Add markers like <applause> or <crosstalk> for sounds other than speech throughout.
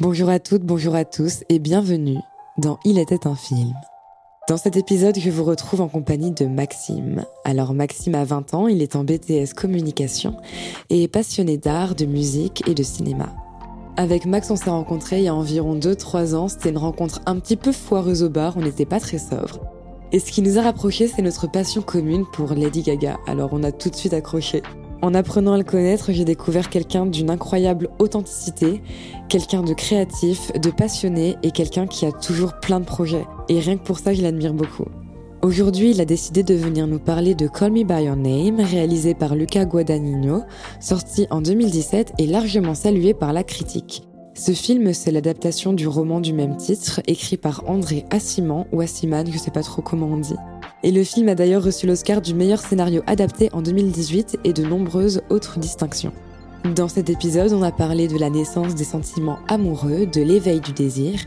Bonjour à toutes, bonjour à tous et bienvenue dans Il était un film. Dans cet épisode, je vous retrouve en compagnie de Maxime. Alors Maxime a 20 ans, il est en BTS communication et est passionné d'art, de musique et de cinéma. Avec Max, on s'est rencontrés il y a environ 2-3 ans, c'était une rencontre un petit peu foireuse au bar, on n'était pas très sobre. Et ce qui nous a rapprochés, c'est notre passion commune pour Lady Gaga, alors on a tout de suite accroché. En apprenant à le connaître, j'ai découvert quelqu'un d'une incroyable authenticité, quelqu'un de créatif, de passionné et quelqu'un qui a toujours plein de projets. Et rien que pour ça, je l'admire beaucoup. Aujourd'hui, il a décidé de venir nous parler de Call Me By Your Name, réalisé par Luca Guadagnino, sorti en 2017 et largement salué par la critique. Ce film, c'est l'adaptation du roman du même titre, écrit par André Assiman ou Assiman, je sais pas trop comment on dit. Et le film a d'ailleurs reçu l'Oscar du meilleur scénario adapté en 2018 et de nombreuses autres distinctions. Dans cet épisode, on a parlé de la naissance des sentiments amoureux, de l'éveil du désir,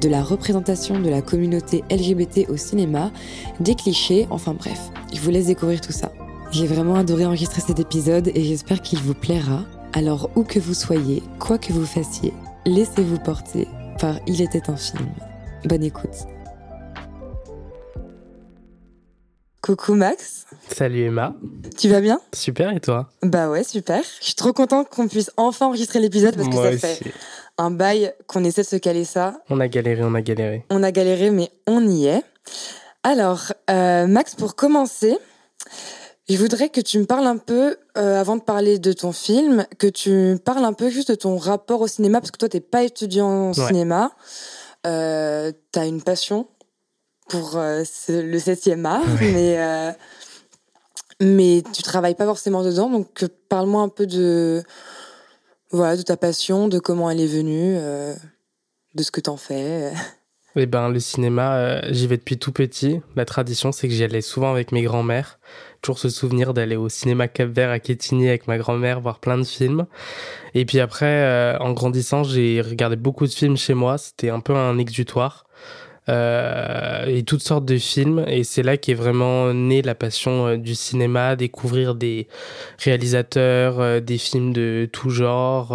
de la représentation de la communauté LGBT au cinéma, des clichés, enfin bref, je vous laisse découvrir tout ça. J'ai vraiment adoré enregistrer cet épisode et j'espère qu'il vous plaira. Alors où que vous soyez, quoi que vous fassiez, laissez-vous porter par Il était un film. Bonne écoute. Coucou Max. Salut Emma. Tu vas bien? Super et toi? Bah ouais, super. Je suis trop contente qu'on puisse enfin enregistrer l'épisode parce que ça fait un bail qu'on essaie de se caler ça. On a galéré, on a galéré. On a galéré, mais on y est. Alors, euh, Max, pour commencer, je voudrais que tu me parles un peu, euh, avant de parler de ton film, que tu me parles un peu juste de ton rapport au cinéma, parce que toi, t'es pas étudiant en cinéma. Euh, t'as une passion pour euh, le 7e art, mais, euh, mais tu travailles pas forcément dedans. Donc, parle-moi un peu de, voilà, de ta passion, de comment elle est venue, euh, de ce que t'en fais. <laughs> Eh ben, le cinéma, j'y vais depuis tout petit. La tradition, c'est que j'y allais souvent avec mes grands-mères. Toujours ce souvenir d'aller au cinéma Cap-Vert à Quetigny avec ma grand-mère, voir plein de films. Et puis après, en grandissant, j'ai regardé beaucoup de films chez moi. C'était un peu un exutoire euh, et toutes sortes de films. Et c'est là qu'est vraiment née la passion euh, du cinéma, découvrir des réalisateurs, euh, des films de tout genre.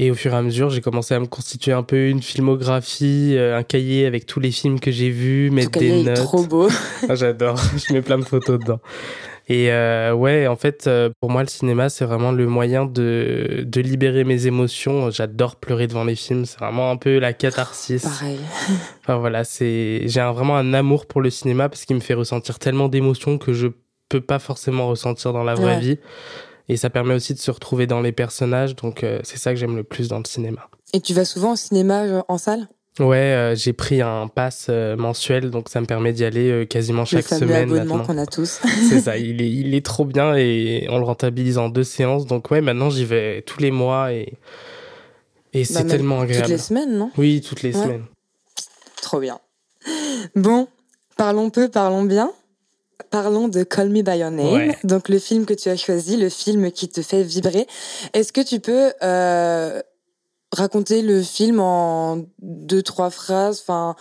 Euh, et au fur et à mesure, j'ai commencé à me constituer un peu une filmographie, un cahier avec tous les films que j'ai vus, mettre des notes. trop beau. <laughs> Ah, j'adore, <laughs> je mets plein de photos dedans. Et euh, ouais, en fait, euh, pour moi, le cinéma, c'est vraiment le moyen de, de libérer mes émotions. J'adore pleurer devant les films. C'est vraiment un peu la catharsis. Pareil. <laughs> Enfin voilà, c'est j'ai vraiment un amour pour le cinéma parce qu'il me fait ressentir tellement d'émotions que je peux pas forcément ressentir dans la vraie vie. Et ça permet aussi de se retrouver dans les personnages. Donc euh, c'est ça que j'aime le plus dans le cinéma. Et tu vas souvent au cinéma en salle? Ouais, euh, j'ai pris un pass euh, mensuel, donc ça me permet d'y aller euh, quasiment chaque le semaine. abonnement qu'on a tous. <laughs> c'est ça, <laughs> il est, il est trop bien et on le rentabilise en deux séances. Donc ouais, maintenant j'y vais tous les mois et, et c'est bah, tellement agréable. Toutes les semaines, non? Oui, toutes les semaines. Trop bien. Bon, parlons peu, parlons bien. Parlons de Call Me By Your Name, donc le film que tu as choisi, le film qui te fait vibrer. Est-ce que tu peux raconter le film en deux, trois phrases, enfin,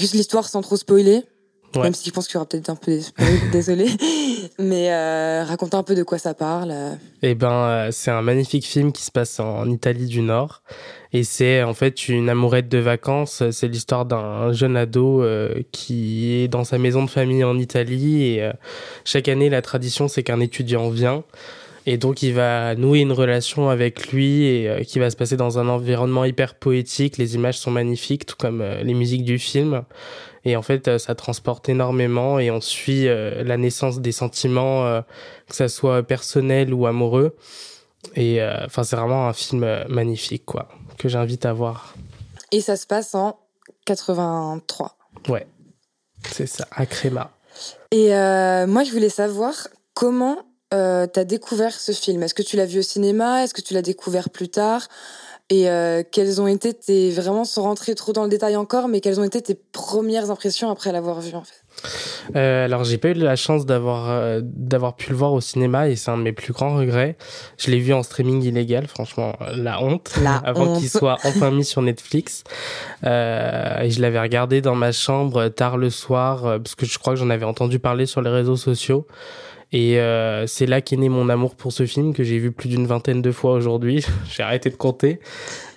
juste l'histoire sans trop spoiler? Même si je pense qu'il y aura peut-être un peu de <laughs> désolé. Mais euh, raconter un peu de quoi ça parle. Euh. Eh ben, euh, c'est un magnifique film qui se passe en Italie du Nord. Et c'est en fait une amourette de vacances. C'est l'histoire d'un jeune ado euh, qui est dans sa maison de famille en Italie. Et chaque année, la tradition, c'est qu'un étudiant vient et donc, il va nouer une relation avec lui et qui va se passer dans un environnement hyper poétique. Les images sont magnifiques, tout comme les musiques du film. Et en fait, euh, ça transporte énormément et on suit la naissance des sentiments, que ça soit personnel ou amoureux. Et enfin, c'est vraiment un film magnifique, quoi, que j'invite à voir. Et ça se passe en 83. Ouais, c'est ça, à Créma. Et moi, je voulais savoir comment euh, t'as découvert ce film Est-ce que tu l'as vu au cinéma? Est-ce que tu l'as découvert plus tard? Et euh, quelles ont été tes vraiment sans rentrer trop dans le détail encore, mais quelles ont été tes premières impressions après l'avoir vu en fait? Euh, alors j'ai pas eu la chance d'avoir euh, d'avoir pu le voir au cinéma et c'est un de mes plus grands regrets. Je l'ai vu en streaming illégal, franchement la honte. La <laughs> avant qu'il soit enfin mis sur Netflix. Euh, et je l'avais regardé dans ma chambre tard le soir parce que je crois que j'en avais entendu parler sur les réseaux sociaux. Et euh, c'est là qu'est né mon amour pour ce film que j'ai vu plus d'une vingtaine de fois aujourd'hui. <laughs> j'ai arrêté de compter.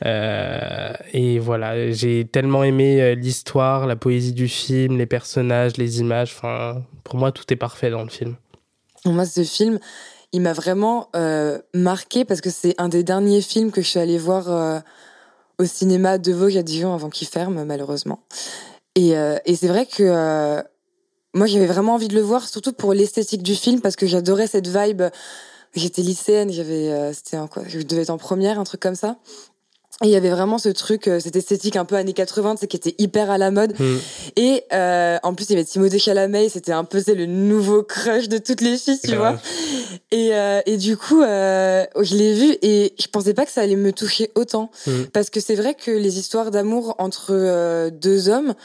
Euh, et voilà, j'ai tellement aimé euh, l'histoire, la poésie du film, les personnages, les images. Enfin, pour moi, tout est parfait dans le film. Moi, ce film, il m'a vraiment marqué parce que c'est un des derniers films que je suis allée voir au cinéma de Vogue à Dijon avant qu'il ferme, malheureusement. Et, et c'est vrai que moi, j'avais vraiment envie de le voir, surtout pour l'esthétique du film, parce que j'adorais cette vibe. J'étais lycéenne, j'avais, c'était en quoi Je devais être en première, un truc comme ça. Et il y avait vraiment ce truc, euh, cette esthétique un peu années 80, c'est qui était hyper à la mode. Mm. Et euh, en plus, il y avait Timothée Chalamet, c'était un peu c'est le nouveau crush de toutes les filles, tu vois. Et, euh, et du coup, euh, je l'ai vu et je pensais pas que ça allait me toucher autant. Mm. Parce que c'est vrai que les histoires d'amour entre euh, deux hommes,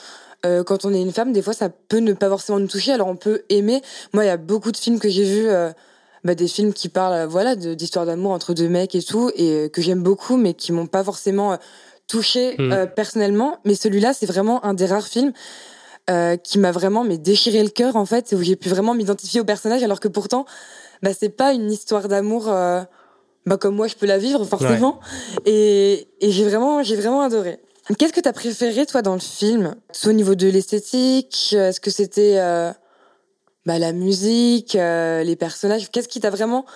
euh, quand on est une femme, des fois, ça peut ne pas forcément nous toucher. Alors on peut aimer. Moi, il y a beaucoup de films que j'ai vus. euh, bah, des films qui parlent euh, voilà d'histoires d'amour entre deux mecs et tout et que j'aime beaucoup mais qui m'ont pas forcément touché Mm. euh, personnellement mais celui-là c'est vraiment un des rares films qui m'a vraiment mais déchiré le cœur en fait où j'ai pu vraiment m'identifier au personnage alors que pourtant bah c'est pas une histoire d'amour bah comme moi je peux la vivre forcément et, et j'ai vraiment j'ai vraiment adoré qu'est-ce que t'as préféré toi dans le film? Soit au niveau de l'esthétique euh, est-ce que c'était euh, bah, la musique, euh, les personnages? Qu'est-ce qui t'a vraiment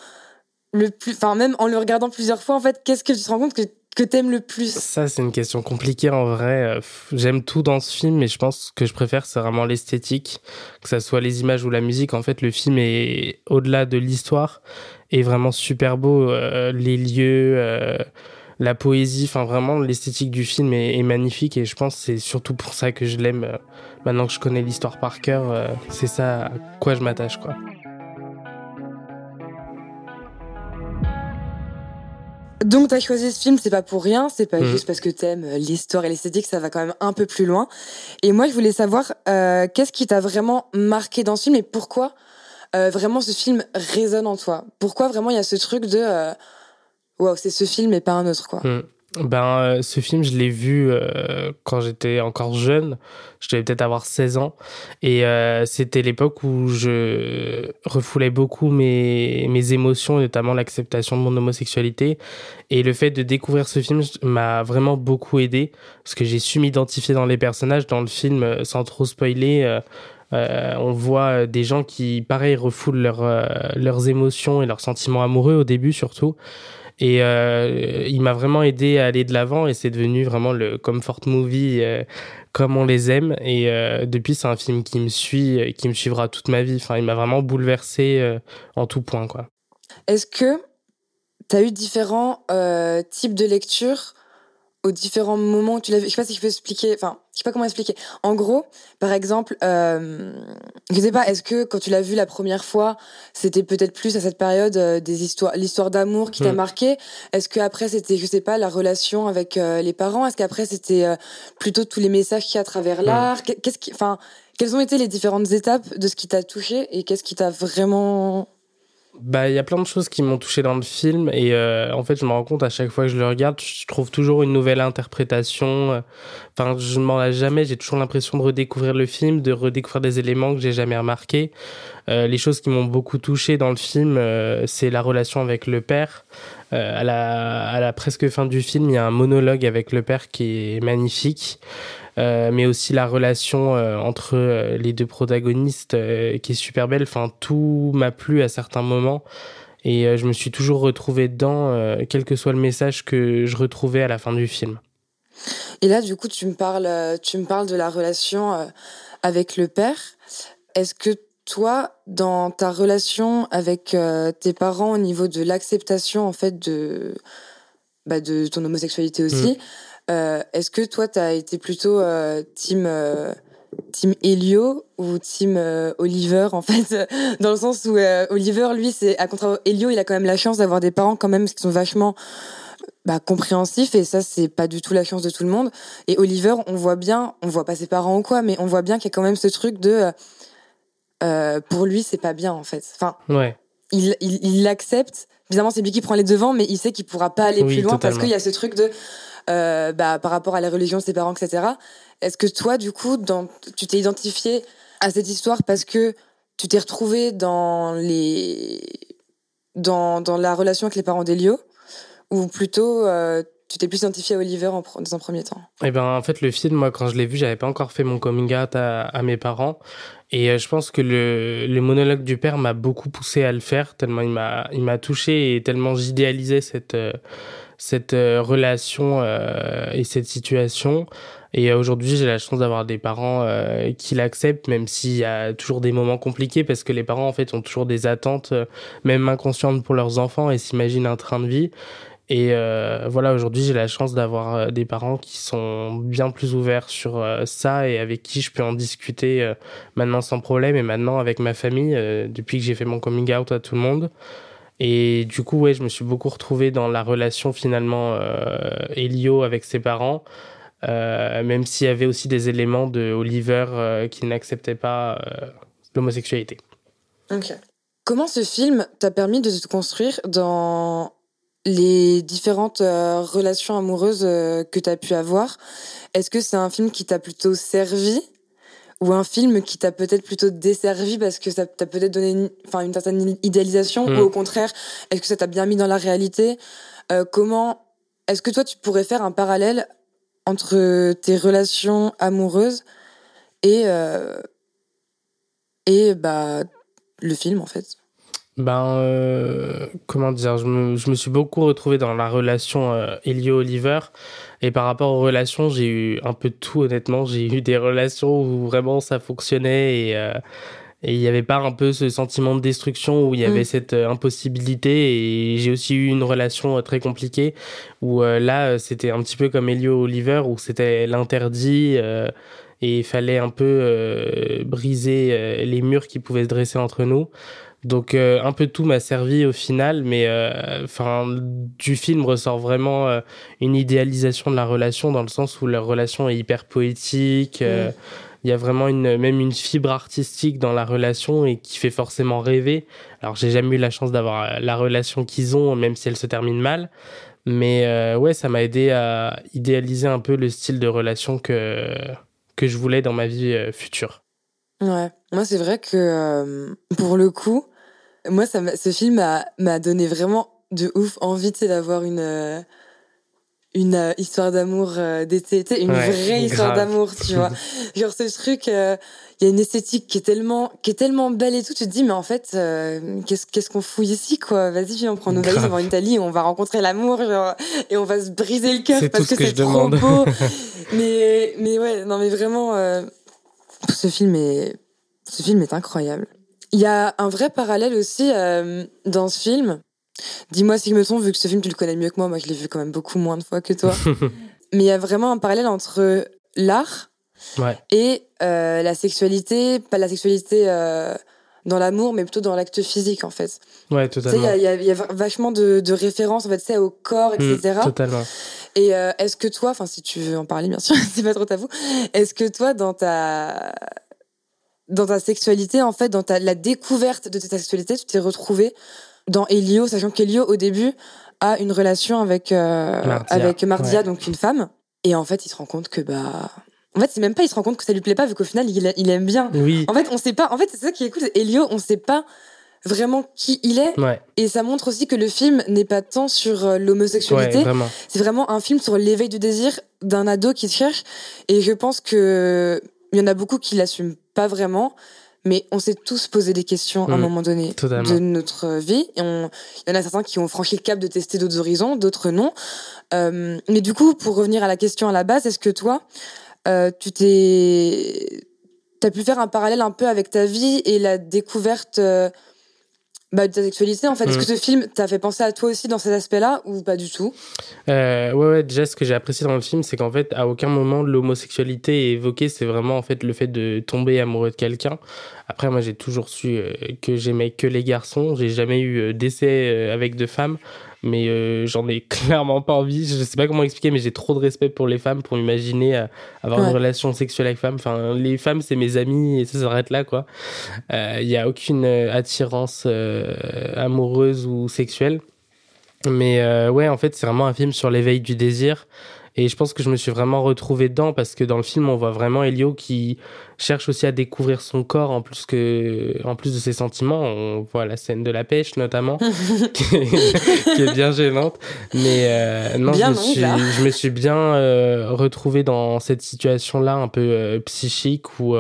le plus, enfin même en le regardant plusieurs fois, en fait, qu'est-ce que tu te rends compte que que t'aimes le plus? Ça, c'est une question compliquée en vrai. Euh, J'aime tout dans ce film, mais je pense que je préfère, c'est vraiment l'esthétique, que ça soit les images ou la musique. En fait, le film est au-delà de l'histoire, est vraiment super beau. Euh, les lieux, euh, la poésie, enfin vraiment, l'esthétique du film est, est magnifique et je pense c'est surtout pour ça que je l'aime. euh, Maintenant que je connais l'histoire par cœur, euh, c'est ça à quoi je m'attache, quoi. Donc t'as choisi ce film, c'est pas pour rien, c'est pas Mhm. juste parce que t'aimes euh, l'histoire et l'esthétique, ça va quand même un peu plus loin. Et moi, je voulais savoir euh, qu'est-ce qui t'a vraiment marqué dans ce film et pourquoi euh, vraiment ce film résonne en toi? Pourquoi vraiment il y a ce truc de euh, waouh, c'est ce film et pas un autre quoi. Mm. Ben, euh, ce film, je l'ai vu euh, quand j'étais encore jeune. Je devais peut-être avoir 16 ans. Et euh, c'était l'époque où je refoulais beaucoup mes, mes émotions, notamment l'acceptation de mon homosexualité. Et le fait de découvrir ce film m'a vraiment beaucoup aidé, parce que j'ai su m'identifier dans les personnages. Dans le film, sans trop spoiler, on voit des gens qui, pareil, refoulent leurs euh, leurs émotions et leurs sentiments amoureux au début surtout. Et euh, il m'a vraiment aidé à aller de l'avant et c'est devenu vraiment le comfort movie euh, comme on les aime. Et euh, depuis, c'est un film qui me suit, qui me suivra toute ma vie. Enfin, il m'a vraiment bouleversé en tout point. Est-ce que t'as eu différents types de lectures aux différents moments où tu l'as vu Je sais pas si je peux expliquer. Enfin, je sais pas comment expliquer. En gros, par exemple, euh, je sais pas. Est-ce que quand tu l'as vu la première fois, c'était peut-être plus à cette période euh, des histoires, l'histoire d'amour qui t'a Mm. marqué? Est-ce que après c'était, je sais pas, la relation avec euh, les parents? Est-ce qu'après c'était euh, plutôt tous les messages qu'il y a à travers l'art? Qu'est- Qu'est-ce qui, enfin, quelles ont été les différentes étapes de ce qui t'a touché et qu'est-ce qui t'a vraiment Bah, il y a plein de choses qui m'ont touché dans le film et euh, en fait, je me rends compte à chaque fois que je le regarde, je trouve toujours une nouvelle interprétation. euh, Enfin, je m'en lasse jamais. J'ai toujours l'impression de redécouvrir le film, de redécouvrir des éléments que j'ai jamais remarqués. Euh, les choses qui m'ont beaucoup touché dans le film, c'est la relation avec le père. Euh, à la à la presque fin du film, il y a un monologue avec le père qui est magnifique. Euh, mais aussi la relation euh, entre les deux protagonistes qui est super belle. Enfin, tout m'a plu à certains moments et je me suis toujours retrouvé dedans, quel que soit le message que je retrouvais à la fin du film. Et là, du coup, tu me parles, tu me parles de la relation avec le père. Est-ce que toi, dans ta relation avec euh, tes parents au niveau de l'acceptation en fait de bah, de ton homosexualité aussi, euh, est-ce que toi, t'as été plutôt euh, team euh, team Elio ou team Oliver en fait, <laughs> dans le sens où Oliver, lui, c'est à contrario, Elio, il a quand même la chance d'avoir des parents quand même qui sont vachement bah, compréhensifs et ça c'est pas du tout la chance de tout le monde. Et Oliver on voit bien on voit pas ses parents ou quoi mais on voit bien qu'il y a quand même ce truc de euh, pour lui c'est pas bien en fait. Enfin Ouais. il il il l'accepte. Évidemment c'est lui qui prend les devants mais il sait qu'il pourra pas aller Oui, plus loin parce qu'il y a ce truc de euh, bah par rapport à la religion de ses parents etc est-ce que toi du coup dans tu t'es identifié à cette histoire parce que tu t'es retrouvé dans les dans, dans la relation avec les parents d'Elio? Ou plutôt euh, tu t'es plus identifié à Oliver dans un premier temps. Eh ben en fait le film moi quand je l'ai vu j'avais pas encore fait mon coming out à, mes parents. Et euh, je pense que le, le monologue du père m'a beaucoup poussé à le faire tellement il m'a il m'a touché et tellement j'idéalisais cette euh, cette relation et cette situation. Et aujourd'hui, j'ai la chance d'avoir des parents euh, qui l'acceptent, même s'il y a toujours des moments compliqués, parce que les parents, en fait, ont toujours des attentes, euh, même inconscientes pour leurs enfants, et s'imaginent un train de vie. Et euh, voilà, aujourd'hui, j'ai la chance d'avoir euh, des parents qui sont bien plus ouverts sur ça et avec qui je peux en discuter maintenant sans problème, et maintenant avec ma famille, depuis que j'ai fait mon coming out à tout le monde. Et du coup, ouais, je me suis beaucoup retrouvé dans la relation finalement Elio avec ses parents. Euh, même s'il y avait aussi des éléments de Oliver euh, qui n'acceptait pas euh, l'homosexualité. Ok. Comment ce film t'a permis de te construire dans les différentes relations amoureuses que tu as pu avoir Est-ce que c'est un film qui t'a plutôt servi ou un film qui t'a peut-être plutôt desservi parce que ça t'a peut-être donné une, enfin, une certaine idéalisation ou hmm. au contraire, est-ce que ça t'a bien mis dans la réalité Comment est-ce que toi tu pourrais faire un parallèle entre tes relations amoureuses et, euh, et bah, le film, en fait? Ben, euh, comment dire, je me, je me, suis beaucoup retrouvé dans la relation euh, Elio-Oliver. Et par rapport aux relations, j'ai eu un peu de tout, honnêtement. J'ai eu des relations où vraiment ça fonctionnait et, euh, et il n'y avait pas un peu ce sentiment de destruction où il y avait mm. cette euh, impossibilité. Et j'ai aussi eu une relation très compliquée où euh, là, c'était un petit peu comme Elio Oliver où c'était l'interdit et il fallait un peu briser les murs qui pouvaient se dresser entre nous. Donc un peu tout m'a servi au final, mais enfin du film ressort vraiment une idéalisation de la relation dans le sens où la relation est hyper poétique. Mm il y a vraiment une même une fibre artistique dans la relation et qui fait forcément rêver. Alors j'ai jamais eu la chance d'avoir euh, la relation qu'ils ont, même si elle se termine mal. Mais euh, ouais, ça m'a aidé à idéaliser un peu le style de relation que que je voulais dans ma vie euh, future. Ouais, moi c'est vrai que pour le coup, moi ça ce film m'a donné vraiment de ouf envie d'avoir une une euh, histoire d'amour euh, d'été, une vraie histoire d'amour, tu vois. <laughs> Genre ce truc, euh, il y a une esthétique qui est tellement, qui est tellement belle et tout. Tu te dis mais en fait, qu'est-ce qu'est-ce qu'on fout ici quoi? Vas-y, viens, on prend nos valises, on va en Italie, on va rencontrer l'amour, et on va se briser le cœur parce que, c'est trop beau. <laughs> mais mais ouais, non mais vraiment, ce film est, ce film est incroyable. Il y a un vrai parallèle aussi dans ce film Dis-moi si je me trompe, vu que ce film tu le connais mieux que moi, moi je l'ai vu quand même beaucoup moins de fois que toi. <laughs> Mais il y a vraiment un parallèle entre l'art et euh, la sexualité, pas la sexualité euh, dans l'amour, mais plutôt dans l'acte physique en fait. Ouais, totalement. Il y, y, a vachement de, de références en fait, au corps, etc. Mm, totalement. Et euh, est-ce que toi, enfin si tu veux en parler bien sûr, <laughs> c'est pas trop tabou, est-ce que toi dans ta dans ta sexualité en fait, dans ta la découverte de ta sexualité, tu t'es retrouvé dans Elio, sachant qu'Elio au début a une relation avec euh, Mardia. avec Mardia, donc une femme, et en fait il se rend compte que bah en fait c'est même pas il se rend compte que ça lui plaît pas vu qu'au final il, il, aime bien. Oui. En fait on sait pas. En fait c'est ça qui est cool. Elio on sait pas vraiment qui il est et ça montre aussi que le film n'est pas tant sur euh, l'homosexualité c'est vraiment un film sur l'éveil du désir d'un ado qui se cherche et je pense que il y en a beaucoup qui l'assument pas vraiment mais on s'est tous posé des questions à un mm. moment donné de notre vie. Et on, il y en a certains qui ont franchi le cap de tester d'autres horizons, d'autres non. Euh, mais du coup, pour revenir à la question à la base, est-ce que toi, euh, tu t'es, t'as pu faire un parallèle un peu avec ta vie et la découverte euh, bah, de ta sexualité en fait. Est-ce mm. que ce film t'a fait penser à toi aussi dans cet aspect-là ou pas du tout? Euh, ouais, ouais, déjà ce que j'ai apprécié dans le film, c'est qu'en fait à aucun moment l'homosexualité est évoquée, c'est vraiment en fait le fait de tomber amoureux de quelqu'un. Après moi j'ai toujours su euh, que j'aimais que les garçons, j'ai jamais eu euh, d'essai avec de femmes mais euh, j'en ai <laughs> clairement pas envie. Je sais pas comment expliquer, mais j'ai trop de respect pour les femmes pour imaginer euh, avoir une relation sexuelle avec femmes. Enfin, les femmes, c'est mes amis et ça s'arrête là, quoi. Il euh, y a aucune attirance amoureuse ou sexuelle. Mais ouais, en fait, c'est vraiment un film sur l'éveil du désir Et je pense que je me suis vraiment retrouvé dedans parce que dans le film, on voit vraiment Elio qui cherche aussi à découvrir son corps en plus que, en plus de ses sentiments. On voit la scène de la pêche notamment, <laughs> <laughs> qui, est, bien gênante. Mais euh, non, je, me suis, je, me suis, bien euh, retrouvé dans cette situation-là un peu euh, psychique où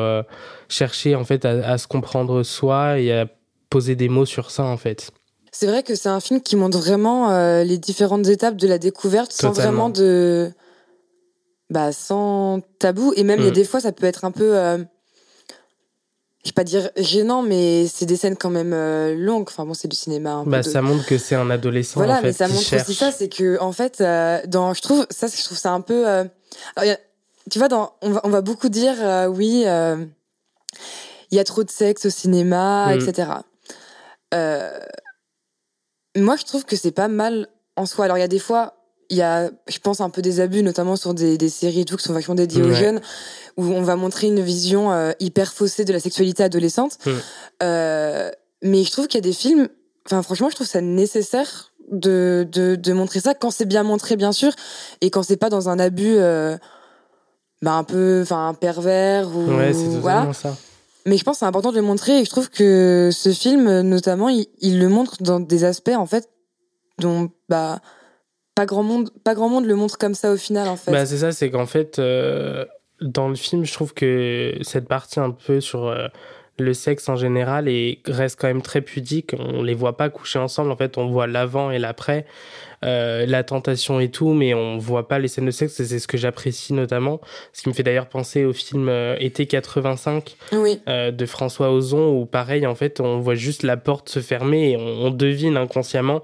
chercher en fait à, à se comprendre soi et à poser des mots sur ça en fait. C'est vrai que c'est un film qui montre vraiment euh, les différentes étapes de la découverte sans vraiment de. Bah, sans tabou. Et même, il y a mm. des fois, ça peut être un peu. Euh... Je vais pas dire gênant, mais c'est des scènes quand même euh, longues. Enfin bon, c'est du cinéma. Un bah, ça montre que c'est un adolescent. Voilà, en fait, mais ça montre aussi ça, c'est que en fait, euh, dans, je trouve ça, je trouve ça un peu. tu vois, dans, on va, on va beaucoup dire, oui, il y a trop de sexe au cinéma, mm. etc. Euh, moi, je trouve que c'est pas mal en soi. Alors, il y a des fois, il y a, je pense, un peu des abus, notamment sur des, des séries et tout, qui sont vachement dédiées aux jeunes, où on va montrer une vision euh, hyper faussée de la sexualité adolescente. Euh, mais je trouve qu'il y a des films, enfin, franchement, je trouve ça nécessaire de, de, de montrer ça quand c'est bien montré, bien sûr, et quand c'est pas dans un abus, euh, bah, un peu, enfin, pervers ou. Ouais, c'est voilà. ça. Mais je pense que c'est important de le montrer et je trouve que ce film, notamment, il, le montre dans des aspects, en fait, dont bah, pas, grand monde, pas grand monde le montre comme ça au final, en fait. Bah, c'est ça, c'est qu'en fait, euh, dans le film, je trouve que cette partie un peu sur euh, le sexe en général et reste quand même très pudique. On les voit pas coucher ensemble, en fait, on voit l'avant et l'après. Euh, la tentation et tout, mais on voit pas les scènes de sexe. C'est ce que j'apprécie notamment. Ce qui me fait d'ailleurs penser au film euh, Été 85 euh, de François Ozon, où pareil, en fait, on voit juste la porte se fermer et on, devine inconsciemment,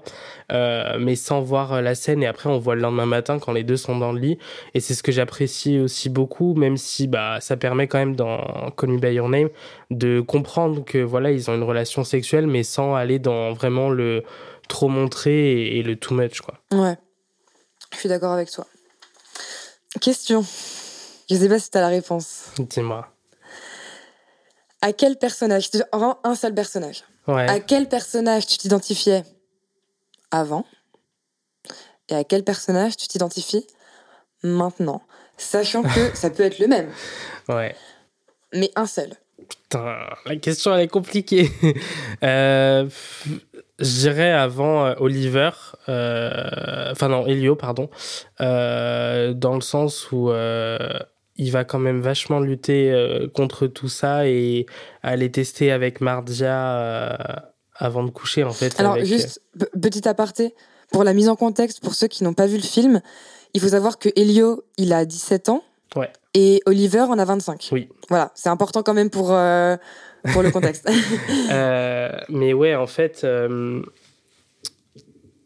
mais sans voir la scène. Et après, on voit le lendemain matin quand les deux sont dans le lit. Et c'est ce que j'apprécie aussi beaucoup, même si bah ça permet quand même dans Call Me by Your Name de comprendre que voilà ils ont une relation sexuelle, mais sans aller dans vraiment le trop montré et, le too much, quoi. Ouais. Je suis d'accord avec toi. Question. Je sais pas si t'as la réponse. Dis-moi. À quel personnage, un seul personnage, ouais. à quel personnage tu t'identifiais avant et à quel personnage tu t'identifies maintenant? Sachant que <laughs> ça peut être le même. Ouais. Mais un seul. Putain, la question elle est compliquée. <laughs> euh, je dirais avant euh, Oliver, euh, enfin non, Elio, pardon, euh, dans le sens où il va quand même vachement lutter contre tout ça et aller tester avec Mardia avant de coucher en fait. Alors juste petit aparté pour la mise en contexte pour ceux qui n'ont pas vu le film, il faut savoir que Elio il a 17 ans. Ouais. Et Oliver en a 25. Oui. Voilà, c'est important quand même pour pour le contexte. <laughs> Euh, mais ouais, en fait, euh,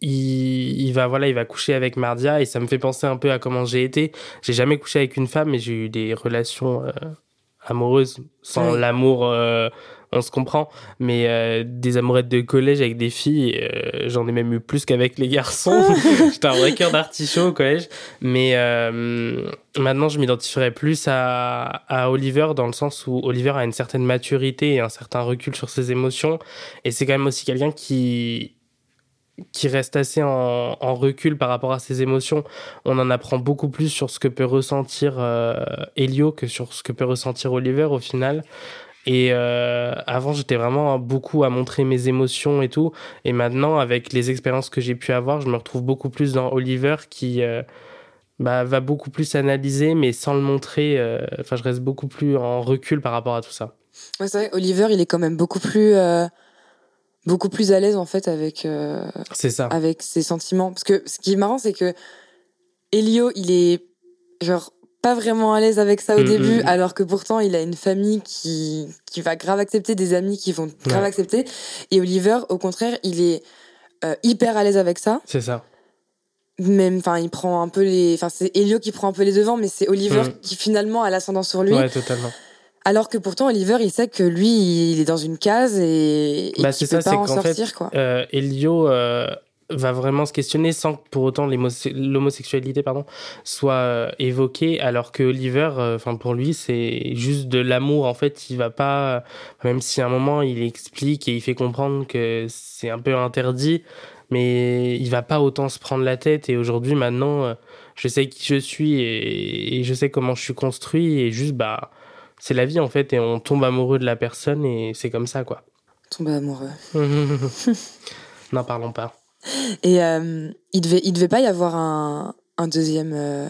il, il, va voilà, il va coucher avec Mardia et ça me fait penser un peu à comment j'ai été. J'ai jamais couché avec une femme, mais j'ai eu des relations euh, amoureuses sans l'amour on se comprend. Mais euh, des amourettes de collège avec des filles, euh, j'en ai même eu plus qu'avec les garçons. <laughs> <laughs> J'étais un vrai cœur d'artichaut au collège. Mais euh, maintenant, je m'identifierais plus à, à Oliver dans le sens où Oliver a une certaine maturité et un certain recul sur ses émotions. Et c'est quand même aussi quelqu'un qui qui reste assez en, en, recul par rapport à ses émotions. On en apprend beaucoup plus sur ce que peut ressentir euh, Elio que sur ce que peut ressentir Oliver au final. Et euh, avant, j'étais vraiment beaucoup à montrer mes émotions et tout. Et maintenant, avec les expériences que j'ai pu avoir, je me retrouve beaucoup plus dans Oliver qui euh, bah, va beaucoup plus analyser, mais sans le montrer. Euh, enfin, je reste beaucoup plus en recul par rapport à tout ça. Ouais, c'est vrai. Oliver, il est quand même beaucoup plus, beaucoup plus à l'aise en fait avec. c'est ça. Avec ses sentiments. Parce que ce qui est marrant, c'est que Elio, il est genre pas vraiment à l'aise avec ça au mm, début, mm, mm. alors que pourtant il a une famille qui, qui va grave accepter, des amis qui vont grave accepter. Et Oliver, au contraire, il est euh, hyper à l'aise avec ça. C'est ça. Même, enfin, il prend un peu les. Enfin, c'est Elio qui prend un peu les devants, mais c'est Oliver qui finalement a l'ascendant sur lui. Ouais, totalement. Alors que pourtant Oliver, il sait que lui, il est dans une case et, et bah, ça, peut pas en sortir fait, quoi. Euh, Elio. Euh va vraiment se questionner sans que pour autant l'homosexualité pardon soit euh, évoquée alors que Oliver euh, enfin pour lui c'est juste de l'amour en fait il va pas même si à un moment il explique et il fait comprendre que c'est un peu interdit mais il va pas autant se prendre la tête et aujourd'hui maintenant euh, je sais qui je suis et, et je sais comment je suis construit et juste bah c'est la vie en fait et on tombe amoureux de la personne et c'est comme ça quoi. Tomber amoureux. <laughs> N'en parlons pas. <laughs> Et euh, il devait il devait pas y avoir un, un deuxième euh,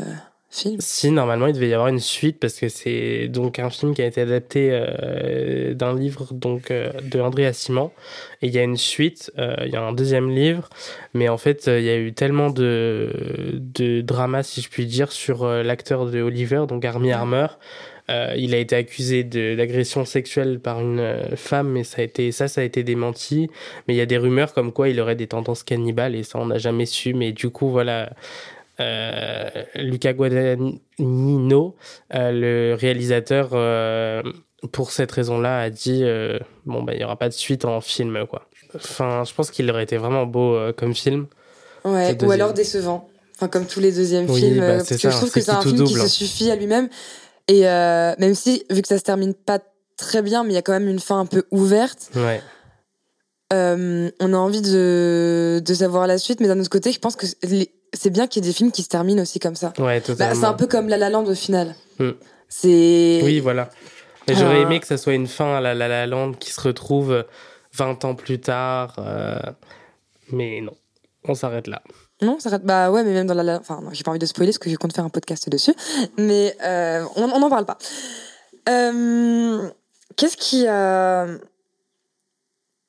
film? Si normalement il devait y avoir une suite parce que c'est donc un film qui a été adapté euh, d'un livre donc de André Simon. Et il y a une suite, il y a un deuxième livre. Mais en fait il y a eu tellement de de drama si je puis dire sur l'acteur de Oliver donc Armie Armer euh, il a été accusé d'agression sexuelle par une euh, femme, mais ça a été ça, ça a été démenti. Mais il y a des rumeurs comme quoi il aurait des tendances cannibales et ça on n'a jamais su. Mais du coup voilà, euh, Luca Guadagnino, euh, le réalisateur, euh, pour cette raison-là, a dit bon bah il y aura pas de suite en film quoi. Enfin, je pense qu'il aurait été vraiment beau comme film. Ouais, ou alors décevant. Enfin, comme tous les deuxièmes oui, films. Bah, parce que ça, je trouve que c'est un film double. qui se suffit à lui-même. Et euh, même si, vu que ça se termine pas très bien, mais il y a quand même une fin un peu ouverte. Ouais. Euh, on a envie de, de savoir la suite, mais d'un autre côté, je pense que c'est bien qu'il y ait des films qui se terminent aussi comme ça. Ouais, totalement. Bah, c'est un peu comme La La Land au final. Mm. C'est. Oui, voilà. Mais j'aurais euh... aimé que ça soit une fin à La La, la Land qui se retrouve 20 ans plus tard. Euh... Mais non, on s'arrête là. Non, ça arrête. Bah ouais, mais même dans la. Enfin, j'ai pas envie de spoiler parce que je compte faire un podcast dessus. Mais euh, on n'en parle pas. Euh, Qu'est-ce qui a.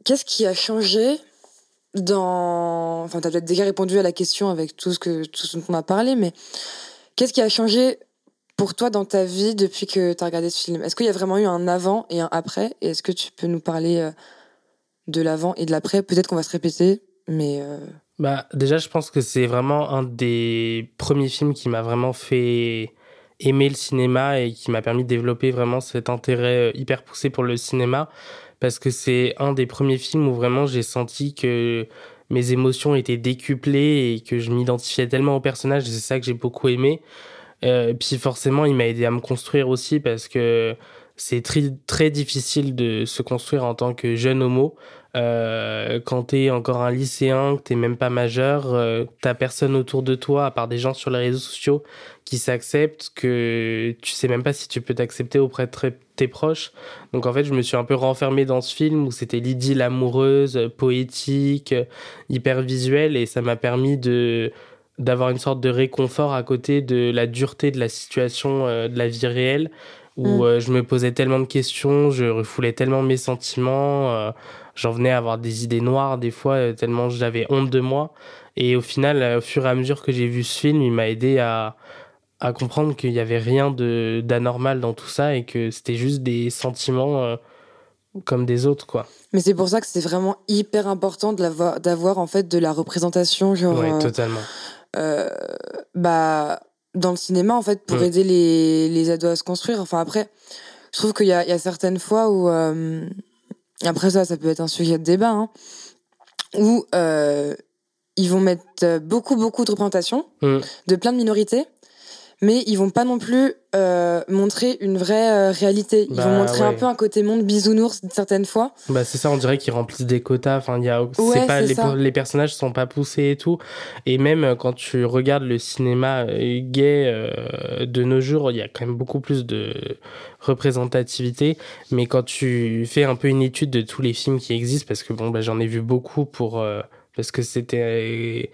Qu'est-ce qui a changé dans. Enfin, t'as peut-être déjà répondu à la question avec tout ce, que, tout ce dont on a parlé, mais qu'est-ce qui a changé pour toi dans ta vie depuis que tu as regardé ce film? Est-ce qu'il y a vraiment eu un avant et un après? Et est-ce que tu peux nous parler euh, de l'avant et de l'après? Peut-être qu'on va se répéter, mais. Bah, déjà, je pense que c'est vraiment un des premiers films qui m'a vraiment fait aimer le cinéma et qui m'a permis de développer vraiment cet intérêt hyper poussé pour le cinéma parce que c'est un des premiers films où vraiment j'ai senti que mes émotions étaient décuplées et que je m'identifiais tellement au personnage, c'est ça que j'ai beaucoup aimé. Euh, puis forcément, il m'a aidé à me construire aussi parce que c'est très, très difficile de se construire en tant que jeune homo. Euh, quand t'es encore un lycéen, que t'es même pas majeur, euh, t'as personne autour de toi, à part des gens sur les réseaux sociaux qui s'acceptent, que tu sais même pas si tu peux t'accepter auprès de tes proches. Donc en fait, je me suis un peu renfermé dans ce film où c'était l'idylle amoureuse, poétique, hyper visuelle, et ça m'a permis de d'avoir une sorte de réconfort à côté de la dureté de la situation euh, de la vie réelle où mm. je me posais tellement de questions, je refoulais tellement mes sentiments j'en venais à avoir des idées noires des fois euh, tellement j'avais honte de moi. Et au final euh, au fur et à mesure que j'ai vu ce film il m'a aidé à à comprendre qu'il y avait rien de d'anormal dans tout ça et que c'était juste des sentiments euh, comme des autres quoi. Mais c'est pour ça que c'est vraiment hyper important d'avoir en fait de la représentation genre ouais, totalement. euh, bah dans le cinéma en fait pour mmh. aider les les ados à se construire. Enfin après je trouve qu'il y y a certaines fois où euh, après ça, ça peut être un sujet de débat, hein, où euh, ils vont mettre beaucoup, beaucoup de représentations mmh. de plein de minorités, mais ils vont pas non plus euh, montrer une vraie euh, réalité. Ils bah, vont montrer ouais. un peu un côté monde bisounours certaines fois. Bah c'est ça, on dirait qu'ils remplissent des quotas. Enfin, il y a, Ouais, c'est pas les, les personnages sont pas poussés et tout. Et même euh, quand tu regardes le cinéma gay euh, de nos jours, il y a quand même beaucoup plus de représentativité. Mais quand tu fais un peu une étude de tous les films qui existent, parce que bon, bah, j'en ai vu beaucoup pour euh, parce que c'était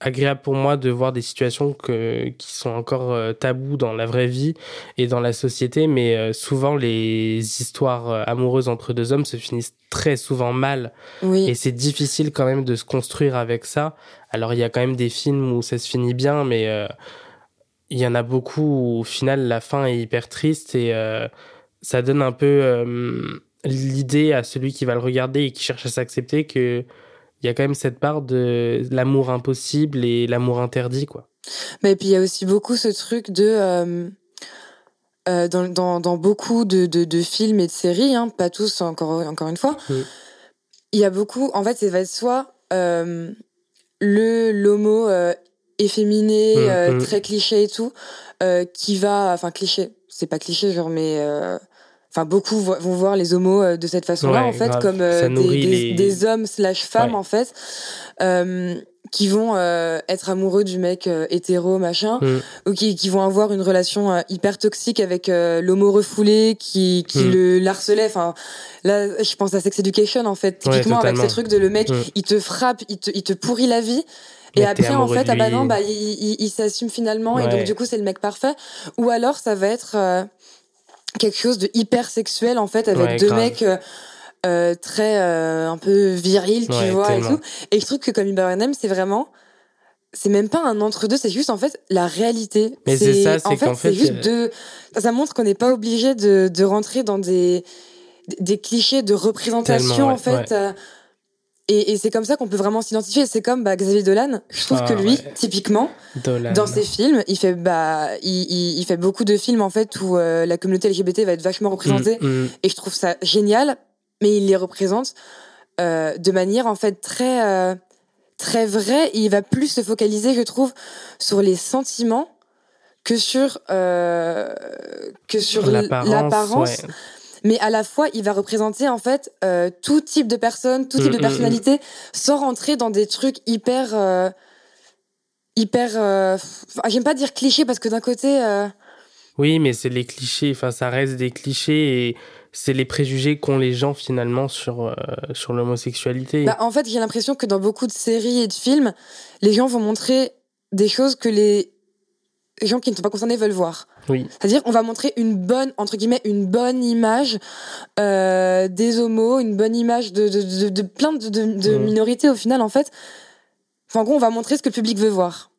agréable pour moi de voir des situations que, qui sont encore euh, tabous dans la vraie vie et dans la société, mais euh, souvent les histoires euh, amoureuses entre deux hommes se finissent très souvent mal Oui. et c'est difficile quand même de se construire avec ça. Alors il y a quand même des films où ça se finit bien, mais euh, il y en a beaucoup où au final la fin est hyper triste et euh, ça donne un peu euh, l'idée à celui qui va le regarder et qui cherche à s'accepter que il y a quand même cette part de l'amour impossible et l'amour interdit quoi. Mais puis il y a aussi beaucoup ce truc de euh, euh, dans, dans, dans beaucoup de, de, de films et de séries, hein, pas tous encore encore une fois. Il y a beaucoup, en fait, ça va être soit euh, le l'homo efféminé, Mm, euh, mm. très cliché et tout, qui va, enfin cliché, c'est pas cliché genre, mais enfin beaucoup vo- vont voir les homos euh, de cette façon-là Ouais, en fait, grave. comme euh, des, nourrit des, les- des hommes slash femmes Ouais. en fait. Euh, qui vont euh, être amoureux du mec hétéro machin Mm. ou qui, qui vont avoir une relation hyper toxique avec l'homo refoulé qui qui Mm. le harcelait enfin là je pense à Sex Education en fait Ouais, typiquement avec ces trucs de le mec Mm. il te frappe il te il te pourrit la vie et Mais après en fait ah bah non bah il, il, il s'assume finalement et donc du coup c'est le mec parfait ou alors ça va être quelque chose de hyper sexuel en fait avec Ouais, deux grave. mecs euh, euh, très euh, un peu virils tu Ouais, vois et tout et je trouve que comme Ibrahim c'est vraiment c'est même pas un entre deux c'est juste en fait la réalité Mais c'est ça, c'est en fait qu'en fait, juste de ça, montre qu'on n'est pas obligé de, de rentrer dans des des clichés de représentation ouais, en fait ouais. euh, et, et c'est comme ça qu'on peut vraiment s'identifier c'est comme bah, Xavier Dolan je trouve Ah, que lui ouais. typiquement Dolan. dans ses films, il fait bah il, il, il fait beaucoup de films en fait où euh, la communauté LGBT va être vachement représentée Mm, mm. et je trouve ça génial, mais il les représente euh, de manière en fait très euh, très vraie et il va plus se focaliser, je trouve, sur les sentiments que sur que sur L'apparence. Mais à la fois, il va représenter en fait euh, tout type de personnes, tout type de mm, personnalité, sans rentrer dans des trucs hyper euh, hyper. euh, J'aime pas dire cliché parce que d'un côté. euh, Oui, mais c'est les clichés. Enfin, ça reste des clichés et c'est les préjugés qu'ont les gens finalement sur euh, sur l'homosexualité. Bah, en fait, j'ai l'impression que dans beaucoup de séries et de films, les gens vont montrer des choses que les gens qui ne sont pas concernés veulent voir. Oui. C'est-à-dire, on va montrer une bonne, entre guillemets, une bonne image euh, des homos, une bonne image de, de, de, de plein de, de, de Mhm. minorités au final, en fait. Enfin, en gros, on va montrer ce que le public veut voir.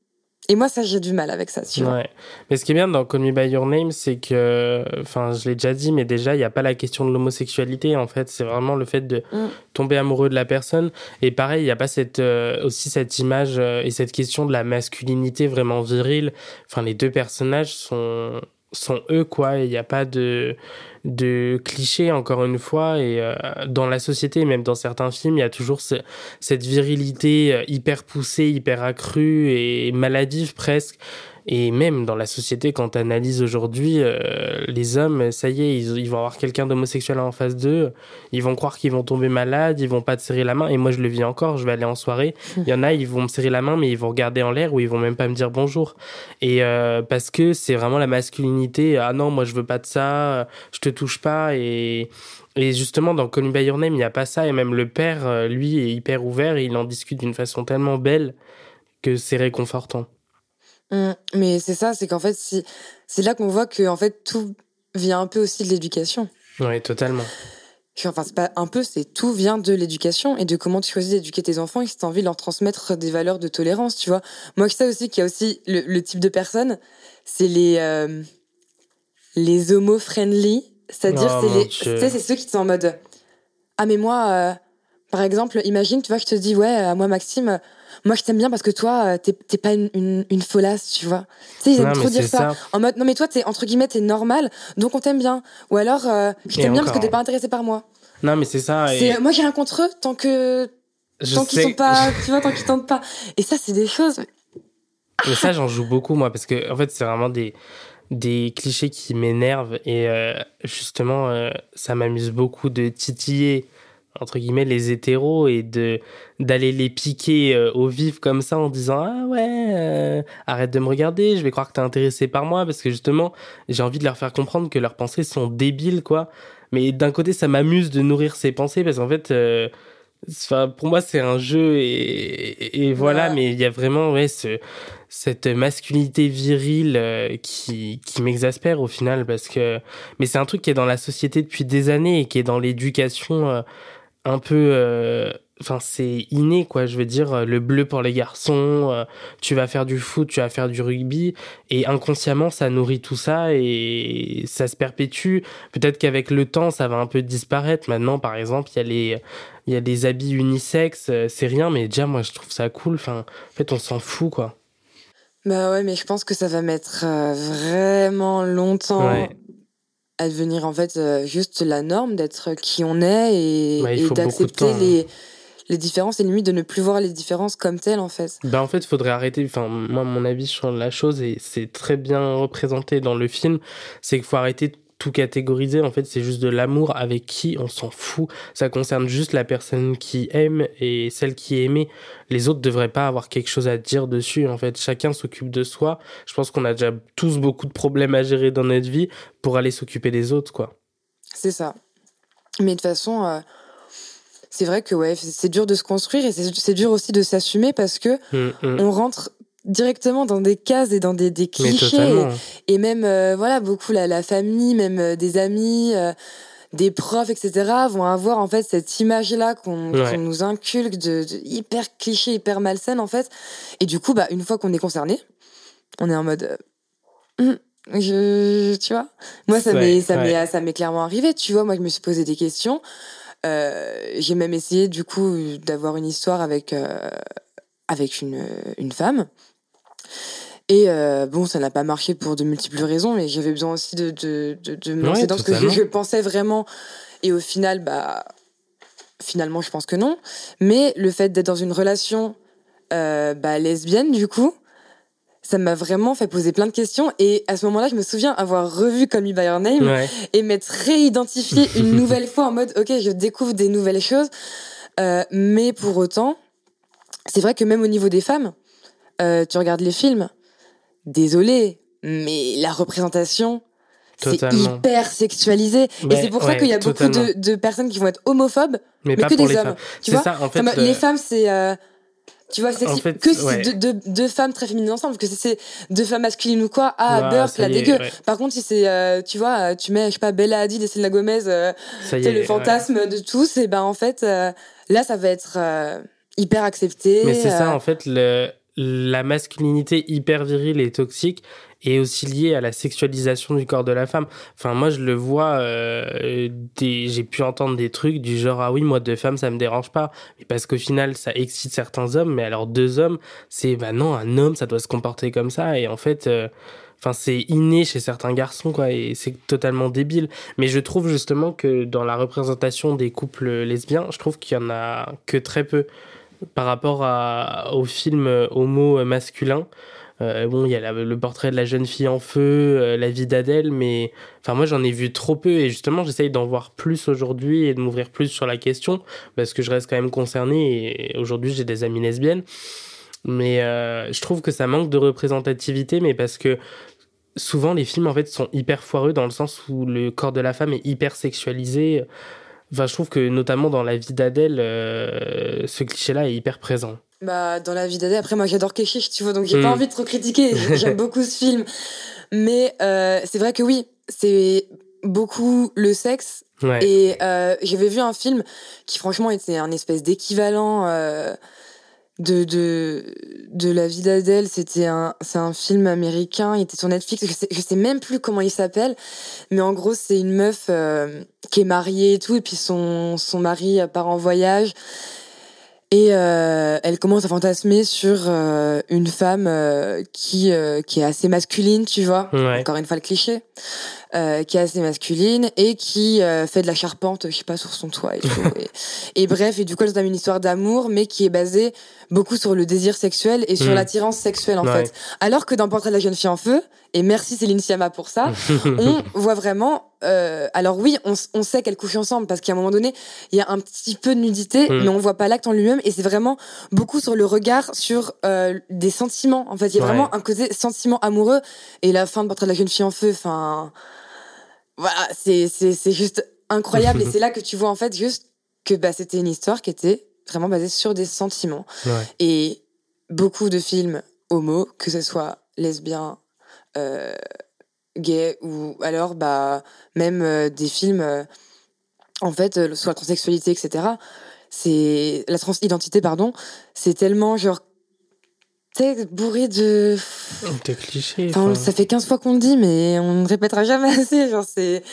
Et moi, ça, j'ai du mal avec ça, tu vois. Ouais. Mais ce qui est bien dans Call Me By Your Name, c'est que, enfin, je l'ai déjà dit, mais déjà, il n'y a pas la question de l'homosexualité, en fait. C'est vraiment le fait de Mm. tomber amoureux de la personne. Et pareil, il n'y a pas cette, euh, aussi cette image euh, et cette question de la masculinité vraiment virile. Enfin, les deux personnages sont, sont eux, quoi. Il n'y a pas de, de clichés, encore une fois. Et euh, dans la société, même dans certains films, il y a toujours ce- cette virilité euh, hyper poussée, hyper accrue et maladive presque. Et même dans la société, quand tu analyses aujourd'hui, euh, les hommes, ça y est, ils, vont avoir quelqu'un d'homosexuel en face d'eux, ils vont croire qu'ils vont tomber malades, ils vont pas te serrer la main. Et moi, je le vis encore, je vais aller en soirée. Il y en a, ils vont me serrer la main, mais ils vont regarder en l'air ou ils vont même pas me dire bonjour. Et euh, parce que c'est vraiment la masculinité, ah non, moi je veux pas de ça, je te touche pas. Et, et justement, dans Call Me By Your Name, il n'y a pas ça. Et même le père, euh, lui, est hyper ouvert et il en discute d'une façon tellement belle que c'est réconfortant. Mm. Mais c'est ça, c'est qu'en fait, si... c'est là qu'on voit que en fait, tout vient un peu aussi de l'éducation. Ouais, totalement. Enfin, c'est pas un peu, c'est tout vient de l'éducation et de comment tu choisis d'éduquer tes enfants et si t'as envie de leur transmettre des valeurs de tolérance, tu vois. Moi, je sais aussi qu'il y a aussi le, le type de personnes, c'est les, euh, les homo-friendly. C'est-à-dire, Oh, c'est les, ceux qui sont en mode, ah, mais moi, euh, par exemple, imagine, tu vois, je te dis, ouais, euh, moi, Maxime, moi, je t'aime bien parce que toi, euh, t'es t'es pas une, une, une folasse, tu vois. Tu sais, ils aiment Non, trop mais dire ça. ça. En mode, non, mais toi, t'es, entre guillemets, t'es normal, donc on t'aime bien. Ou alors, euh, je t'aime bien parce que t'es pas intéressé par moi. Non, mais c'est ça. et C'est, moi, j'ai rien contre eux tant que, je tant qu'ils sont pas, tu vois, tant qu'ils tentent pas. Et ça, c'est des choses. Mais <laughs> ça, j'en joue beaucoup, moi, parce que, en fait, c'est vraiment des, des clichés qui m'énervent. Et euh, justement, euh, ça m'amuse beaucoup de titiller, entre guillemets, les hétéros et de d'aller les piquer euh, au vif comme ça en disant Ah ouais, euh, arrête de me regarder, je vais croire que t'es intéressé par moi. Parce que justement, j'ai envie de leur faire comprendre que leurs pensées sont débiles, quoi. Mais d'un côté, ça m'amuse de nourrir ces pensées parce qu'en fait. euh, pour moi, c'est un jeu et, et- et voilà, Ouais. mais il y a vraiment ouais, ce, cette masculinité virile euh, qui, qui m'exaspère au final parce que mais c'est un truc qui est dans la société depuis des années et qui est dans l'éducation euh, un peu euh, enfin c'est inné quoi. Je veux dire euh, le bleu pour les garçons euh, tu vas faire du foot tu vas faire du rugby et inconsciemment ça nourrit tout ça et ça se perpétue. Peut-être qu'avec le temps ça va un peu disparaître. Maintenant par exemple il y a les il y a des habits unisexes c'est rien mais déjà moi je trouve ça cool. Enfin en fait on s'en fout quoi. Bah ouais, mais je pense que ça va mettre vraiment longtemps Ouais. À devenir en fait euh, juste la norme d'être qui on est et, Ouais, de d'accepter hein. les, les différences et limite de ne plus voir les différences comme telles en fait. Ben en fait, il faudrait arrêter. Enfin, moi, mon avis sur la chose, et c'est très bien représenté dans le film, c'est qu'il faut arrêter tout catégoriser. En fait, c'est juste de l'amour avec qui on s'en fout. Ça concerne juste la personne qui aime et celle qui est aimée. Les autres devraient pas avoir quelque chose à dire dessus. En fait, chacun s'occupe de soi. Je pense qu'on a déjà tous beaucoup de problèmes à gérer dans notre vie pour aller s'occuper des autres, quoi. C'est ça. Mais de toute façon, euh, c'est vrai que ouais, c'est dur de se construire et c'est dur aussi de s'assumer parce que hum, hum. on rentre directement dans des cases et dans des, des clichés. et, même euh, voilà beaucoup la, la famille même euh, des amis euh, des profs etc vont avoir en fait cette image là qu'on nous inculque de, hyper cliché hyper malsaine en fait. Et du coup bah une fois qu'on est concerné on est en mode hum, je tu vois. Moi ça m'est m'est clairement arrivé tu vois. Moi je me suis posé des questions. J'ai même essayé du coup d'avoir une histoire avec avec une, une femme et euh, bon, ça n'a pas marché pour de multiples raisons, mais j'avais besoin aussi de, de, de, me lancer dans ce que je, pensais vraiment. Et au final, bah, finalement, je pense que non. Mais le fait d'être dans une relation euh, bah, lesbienne, du coup, ça m'a vraiment fait poser plein de questions. Et à ce moment-là, je me souviens avoir revu Call Me By Your Name et m'être réidentifié une <laughs> nouvelle fois en mode, ok, je découvre des nouvelles choses. Euh, mais pour autant, c'est vrai que même au niveau des femmes, euh, tu regardes les films, désolé, mais la représentation, c'est hyper sexualisé. et c'est pour ça qu'il y a beaucoup de, personnes qui vont être homophobes, mais, que des hommes. Tu vois ça, en fait, Les femmes, c'est... Euh, tu vois, c'est que si deux, femmes très féminines ensemble, que si c'est deux femmes masculines ou quoi, ah, Burke, la dégueu. Par contre, si c'est, euh, tu vois, tu mets, je sais pas, Bella Hadid et Selena Gomez, euh, c'est le fantasme de tous, et ben en fait, là, ça va être hyper accepté. Mais c'est ça, en fait, le la masculinité hyper virile et toxique est aussi liée à la sexualisation du corps de la femme. Enfin, moi, je le vois, euh, j'ai pu entendre des trucs du genre, ah oui, moi, deux femmes, ça me dérange pas. Mais parce qu'au final, ça excite certains hommes, mais alors deux hommes, c'est, bah non, un homme, ça doit se comporter comme ça. Et en fait, euh, enfin, c'est inné chez certains garçons, quoi, et c'est totalement débile. Mais je trouve justement que dans la représentation des couples lesbiens, je trouve qu'il y en a que très peu par rapport à, au film homo masculin. Euh, bon, il y a le portrait de la jeune fille en feu, euh, la vie d'Adèle, mais enfin moi j'en ai vu trop peu et justement j'essaye d'en voir plus aujourd'hui et de m'ouvrir plus sur la question parce que je reste quand même concerné et aujourd'hui j'ai des amies lesbiennes. Mais euh, je trouve que ça manque de représentativité, mais parce que souvent les films en fait sont hyper foireux dans le sens où le corps de la femme est hyper sexualisé. Enfin, je trouve que notamment dans la vie d'Adèle, euh, ce cliché-là est hyper présent. Bah, dans la vie d'Adèle, après, moi j'adore Keshish, tu vois, donc j'ai pas hmm. envie de trop critiquer. <laughs> J'aime beaucoup ce film. Mais euh, c'est vrai que oui, c'est beaucoup le sexe. Et euh, j'avais vu un film qui, franchement, était un espèce d'équivalent de, de, de la vie d'Adèle. C'était un, c'est un film américain. Il était sur Netflix. Je sais, je sais même plus comment il s'appelle. Mais en gros, c'est une meuf euh, qui est mariée et tout. Et puis son, son mari part en voyage. Et euh, elle commence à fantasmer sur euh, une femme qui, qui est assez masculine, tu vois. Encore une fois, le cliché. Euh, qui est assez masculine et qui euh, fait de la charpente, je sais pas, sur son toit et tout. <laughs> et, bref, et du coup, elle a une histoire d'amour, mais qui est basée beaucoup sur le désir sexuel et sur hmm. l'attirance sexuelle, en fait. Alors que dans Portrait de la jeune fille en feu, et merci Céline Sciamma pour ça, <laughs> on voit vraiment... Euh, alors oui, on, on sait qu'elles couchent ensemble, parce qu'à un moment donné, il y a un petit peu de nudité, hmm. mais on voit pas l'acte en lui-même, et c'est vraiment beaucoup sur le regard, sur euh, des sentiments. En fait, il y a vraiment un côté sentiment amoureux, et la fin de Portrait de la jeune fille en feu, enfin voilà, c'est, juste incroyable. et <laughs> c'est là que tu vois en fait juste que bah, c'était une histoire qui était vraiment basée sur des sentiments. Et beaucoup de films homo, que ce soit lesbien, euh, gay ou alors bah même euh, des films euh, en fait sur la transsexualité etc c'est la transidentité pardon c'est tellement genre t'es bourré de. T'es cliché. Ça fait 15 fois qu'on le dit, mais on ne répétera jamais <laughs> assez. Genre, c'est.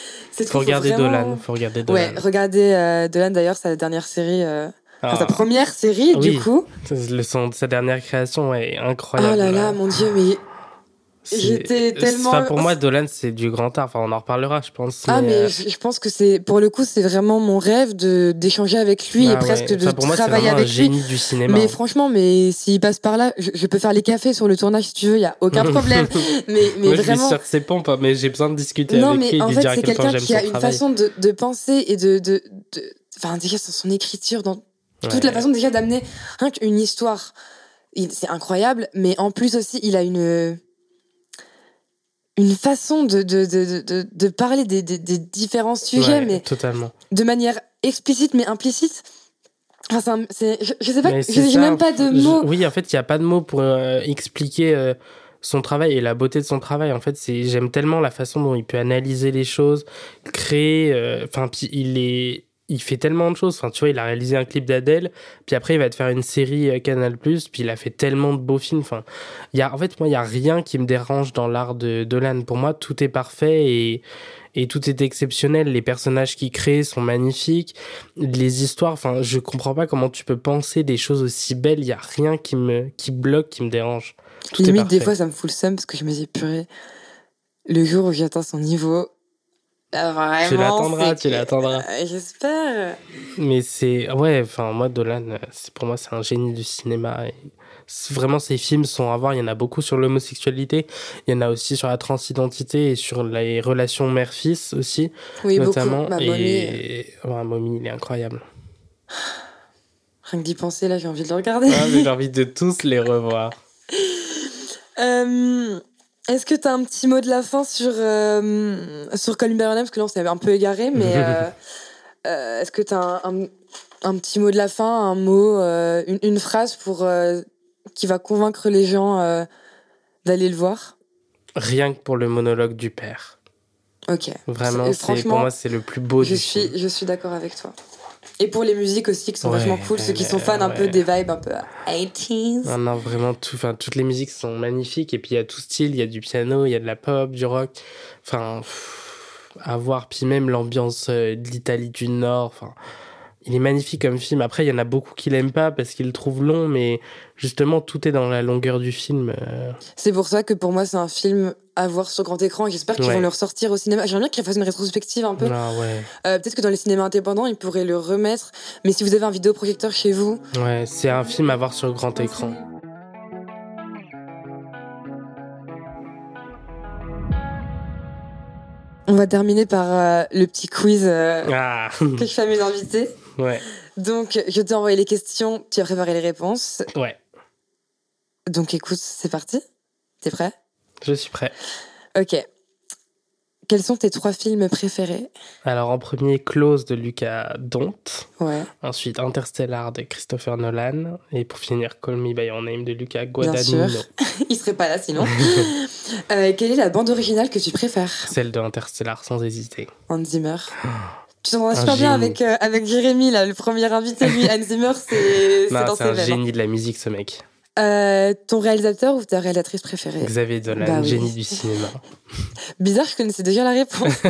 Faut regarder Dolan. Faut regarder Dolan. Ouais, regardez euh, Dolan d'ailleurs, sa dernière série. Euh... sa ah. première série, du coup. Le son de sa dernière création est incroyable. Oh là là, mon dieu, mais J'étais tellement. Enfin, pour moi, Dolan, c'est du grand art. Enfin, on en reparlera, je pense. Ah, mais, euh, je, pense que c'est, pour le coup, c'est vraiment mon rêve de d'échanger avec lui et ah presque de pour moi, travailler avec un génie du cinéma. Mais franchement, mais s'il passe par là, je, peux faire les cafés sur le tournage si tu veux, il y a aucun <laughs> problème. mais mais vraiment. Je que c'est pompes, mais j'ai besoin de discuter avec lui. Non, mais en fait, c'est quelqu'un qui a une façon de, de penser et de, de, de, enfin, déjà, son écriture, dans toute la façon déjà d'amener une histoire. C'est incroyable, mais en plus aussi, il a une une façon de, de, de, de, parler des, des, différents sujets, mais totalement. de manière explicite mais implicite. Enfin, c'est, je, je, sais pas, j'ai même pas de mots. oui, en fait, il n'y a pas de mots pour euh, expliquer euh, son travail et la beauté de son travail. En fait, c'est j'aime tellement la façon dont il peut analyser les choses, créer. Euh, enfin, il est il fait tellement de choses. Enfin, tu vois, il a réalisé un clip d'Adèle, puis après il va te faire une série euh, Canal+, puis il a fait tellement de beaux films. Enfin, il y a, en fait, moi, il y a rien qui me dérange dans l'art de Dolan. Pour moi, tout est parfait et et tout est exceptionnel. Les personnages qu'il crée sont magnifiques. Les histoires, enfin, je comprends pas comment tu peux penser des choses aussi belles. Il y a rien qui me qui bloque, qui me dérange. Tout Limite, des fois, ça me fout le seum parce que je me dis purée. Le jour où j'atteins son niveau, ah, tu l'attendras, tu l'attendras. Euh, j'espère. Mais c'est ouais, enfin moi Dolan, c'est pour moi c'est un génie du cinéma. Et vraiment ces films sont à voir. Il y en a beaucoup sur l'homosexualité, il y en a aussi sur la transidentité et sur les relations mère-fils aussi, oui, notamment. Beaucoup. Bah, et ouais, Mommy, il est incroyable. Rien que d'y penser là, j'ai envie de le regarder. Ah, j'ai envie de tous les revoir. <laughs> euh... Est-ce que tu as un petit mot de la fin sur, euh, sur Colin Parce que là, on s'est un peu égaré, mais <laughs> euh, euh, est-ce que tu as un, un, petit mot de la fin, un mot, une, une, phrase pour, qui va convaincre les gens d'aller le voir? Rien que pour le monologue du père. Ok. Vraiment, pour moi, c'est le plus beau je suis, Je suis d'accord avec toi. Et pour les musiques aussi qui sont vachement cool, ceux qui sont fans un peu des vibes un peu 80s. Non, non, vraiment, tout, enfin, toutes les musiques sont magnifiques. Et puis il y a tout style, il y a du piano, il y a de la pop, du rock. Enfin, à voir. Puis même l'ambiance euh, de l'Italie du Nord. Enfin, il est magnifique comme film. Après, il y en a beaucoup qui l'aiment pas parce qu'ils le trouvent long, mais justement, tout est dans la longueur du film. Euh. C'est pour ça que pour moi, c'est un film à voir sur grand écran. J'espère qu'ils vont le ressortir au cinéma. J'aimerais bien qu'ils fassent une rétrospective un peu. Ah, ouais. euh, Peut-être que dans les cinémas indépendants, ils pourraient le remettre. Mais si vous avez un vidéoprojecteur chez vous. Ouais, c'est un film à voir sur grand écran. On va terminer par euh, le petit quiz euh, ah. <laughs> que je fais à mes invités. Ouais. Donc, je t'ai envoyé les questions, tu as préparé les réponses. Ouais. Donc, écoute, c'est parti. T'es prêt? Je suis prêt. Ok. Quels sont tes trois films préférés? Alors, en premier, Close de Lucas Dont. Ouais. Ensuite, Interstellar de Christopher Nolan. Et pour finir, Call Me By Your Name de Luca Guadagnino. Bien sûr. <laughs> Il serait pas là sinon. <laughs> euh, quelle est la bande originale que tu préfères? Celle de Interstellar, sans hésiter. Hans Zimmer. Tu t'entends super bien avec, euh, avec Jérémy, là, le premier invité, lui, Hans Zimmer, c'est <laughs> dans C'est un génie de la musique, ce mec. Euh, ton réalisateur ou ta réalisatrice préférée? Xavier Dolan, bah génie du cinéma. <laughs> Bizarre, je connaissais déjà la réponse. <laughs>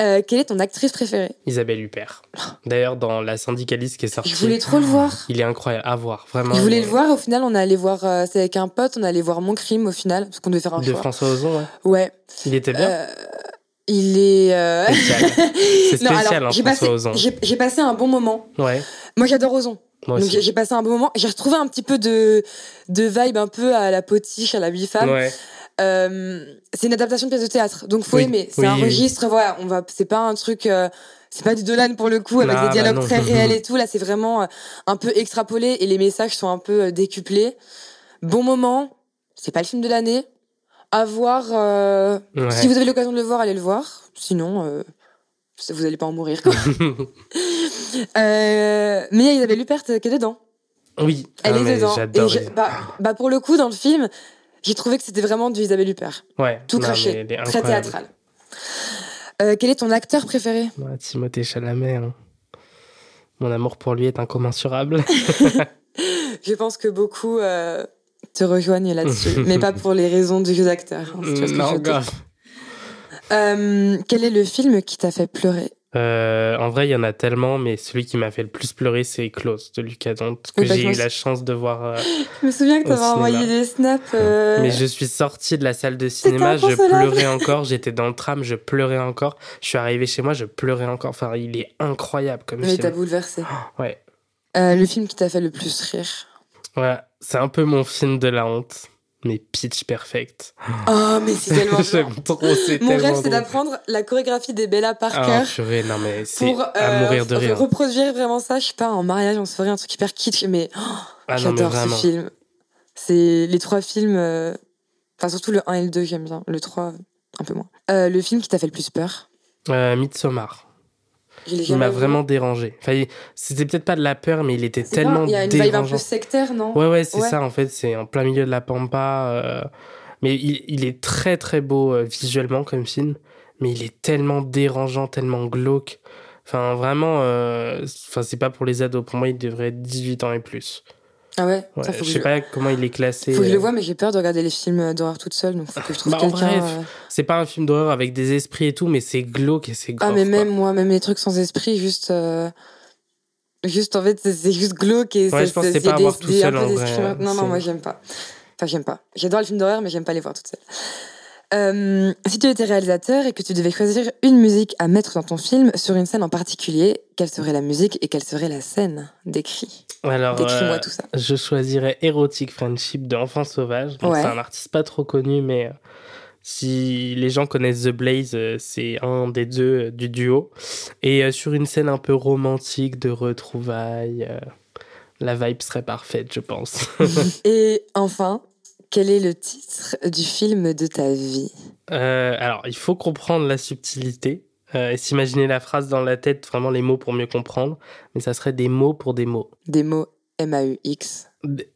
Euh, quelle est ton actrice préférée? Isabelle Huppert. D'ailleurs, dans La syndicaliste qui est sortie. Je voulais trop le voir. Il est incroyable à voir, vraiment. Je voulais le voir. Au final, on est allé voir. c'est avec un pote. On est allé voir Mon crime au final parce qu'on devait faire un de choix. François Ozon, ouais. Ouais. Il était bien. Il est. Spécial. <laughs> C'est spécial, hein, François passé. J'ai passé un bon moment. Ouais. Moi, j'adore Ozon. Donc j'ai passé un bon moment. J'ai retrouvé un petit peu de, de vibe un peu à la potiche, à la bifam. Ouais. Euh, c'est une adaptation de pièce de théâtre, donc faut aimer. C'est un registre, voilà. On va, c'est pas un truc, euh, c'est pas du Dolan pour le coup avec des dialogues bah très <laughs> réels et tout. Là, c'est vraiment euh, un peu extrapolé et les messages sont un peu euh, décuplés. Bon moment. C'est pas le film de l'année. À voir. Si vous avez l'occasion de le voir, allez le voir. Sinon, vous allez pas en mourir. Quoi. <laughs> <laughs> Euh, mais il y a Isabelle Huppert qui est dedans. Oui, elle ah, est dedans. J'adore. Bah, bah, pour le coup, dans le film, j'ai trouvé que c'était vraiment du Isabelle Huppert. Ouais. Tout craché, très théâtral. Euh, quel est ton acteur préféré? Timothée Chalamet. Hein. Mon amour pour lui est incommensurable. <laughs> Je pense que beaucoup euh, te rejoignent là-dessus, <laughs> mais pas pour les raisons du jeu d'acteur. Hein, non, grave. quel est le film qui t'a fait pleurer? Euh, en vrai, il y en a tellement, mais celui qui m'a fait le plus pleurer, c'est Close de Lucas Dont, que bah, j'ai eu la chance de voir. euh, Je me souviens que t'avais envoyé des snaps. euh, Mais je suis sortie de la salle de cinéma, je pleurais encore, j'étais dans le tram, je pleurais encore. Je suis arrivé chez moi, je pleurais encore. Enfin, il est incroyable comme Mais t'as film. bouleversé. Ouais. Euh, le film qui t'a fait le plus rire? Ouais, c'est un peu mon film de la honte, mais Pitch Perfect. Oh, mais c'est tellement. <laughs> J'aime trop, c'est Mon rêve, c'est d'apprendre la chorégraphie des Bella Ah, Parker. purée, non mais c'est pour à euh, mourir de re- rire. reproduire vraiment ça, je sais pas, en mariage, en soirée, un truc hyper kitsch, mais oh, Ah j'adore ce film. C'est les trois films, euh, enfin surtout le 1 et le 2, j'aime bien. Le 3, un peu moins. Euh, le film qui t'a fait le plus peur Midsommar. Il m'a vraiment dérangé. Enfin, c'était peut-être pas de la peur, mais il était tellement pas- Il y a une vibe un dérangeant. peu sectaire, non Ouais, ouais, c'est Ouais. ça, en fait, c'est en plein milieu de la pampa. euh, Mais il, il est très, très beau euh, visuellement comme film, mais il est tellement dérangeant, tellement glauque. Enfin, vraiment, euh, enfin, c'est pas pour les ados. Pour moi, il devrait être 18 ans et plus. Ah ouais, Ouais, Ça, faut je que sais je... pas comment il est classé. faut que je le euh, vois, mais j'ai peur de regarder les films d'horreur toute seule, donc faut que je trouve Bah, en quelqu'un. bref, euh, C'est pas un film d'horreur avec des esprits et tout, mais c'est glauque et c'est Ah, mais quoi. même moi, même les trucs sans esprit, juste. euh, Juste en fait, c'est- juste glauque et Ouais, je pense que c'est pas à des- voir tout des- un seul, peu en vrai. Non, non, moi j'aime pas. Enfin, j'aime pas. J'adore les films d'horreur, mais j'aime pas les voir toutes seules. Euh, si tu étais réalisateur et que tu devais choisir une musique à mettre dans ton film sur une scène en particulier, quelle serait la musique et quelle serait la scène Décris. Alors, Décris-moi euh, tout ça. je choisirais Erotic Friendship de Enfant Sauvage. Ouais. C'est un artiste pas trop connu, mais euh, si les gens connaissent The Blaze, c'est un des deux du duo. Et sur une scène un peu romantique de retrouvailles, la vibe serait parfaite, je pense. <laughs> Et enfin, quel est le titre du film de ta vie? Euh, alors, il faut comprendre la subtilité. euh, et s'imaginer la phrase dans la tête, vraiment les mots pour mieux comprendre. Mais ça serait des mots pour des mots. Des mots M-A-U-X.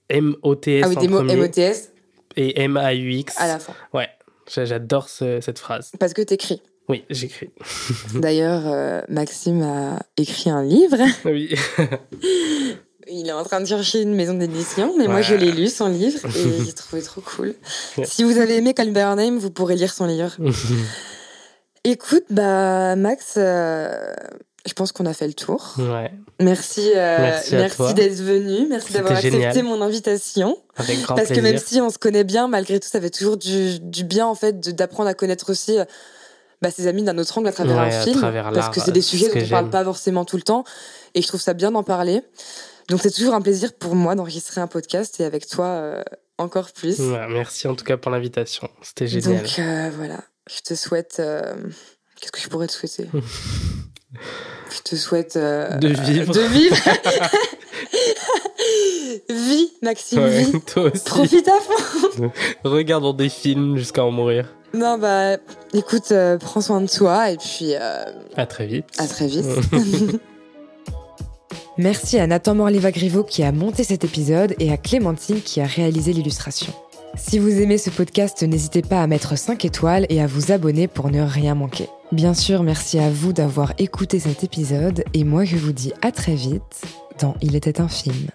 M-O-T-S Ah oui, des mots M-O-T-S et M-A-U-X. à la fin. Ouais, j'a- j'adore ce- cette phrase. Parce que t'écris. Oui, j'écris. <laughs> D'ailleurs, euh, Maxime a écrit un livre. Oui. <laughs> Il est en train de chercher une maison d'édition, mais moi je l'ai lu son livre et <laughs> j'ai trouvé trop cool. Si vous avez aimé Your Name, vous pourrez lire son livre. <laughs> Écoute, bah Max, euh, je pense qu'on a fait le tour. ouais, Merci, euh, Merci d'être venu, merci d'avoir accepté mon invitation. avec grand Parce que même si on se connaît bien, malgré tout, ça fait toujours du, du bien en fait d'apprendre à connaître aussi euh, bah, ses amis d'un autre angle à travers Ouais, un film. travers parce que c'est des sujets ce dont on parle j'aime. pas forcément tout le temps. Et je trouve ça bien d'en parler. Donc c'est toujours un plaisir pour moi d'enregistrer un podcast et avec toi euh, encore plus. Ouais, merci en tout cas pour l'invitation. C'était génial. Donc euh, voilà, je te souhaite. euh, Qu'est-ce que je pourrais te souhaiter? <laughs> Je te souhaite. De vivre. De vivre <laughs> Vie, Maxime, Ouais, vie. toi aussi. Profite à fond <laughs> Regardons des films jusqu'à en mourir. Non, bah, écoute, prends soin de toi et puis À très vite. à très vite. Merci à Nathan Morleva-Griveau qui a monté cet épisode et à Clémentine qui a réalisé l'illustration. Si vous aimez ce podcast, n'hésitez pas à mettre 5 étoiles et à vous abonner pour ne rien manquer. Bien sûr, merci à vous d'avoir écouté cet épisode et moi je vous dis à très vite dans Il était un film.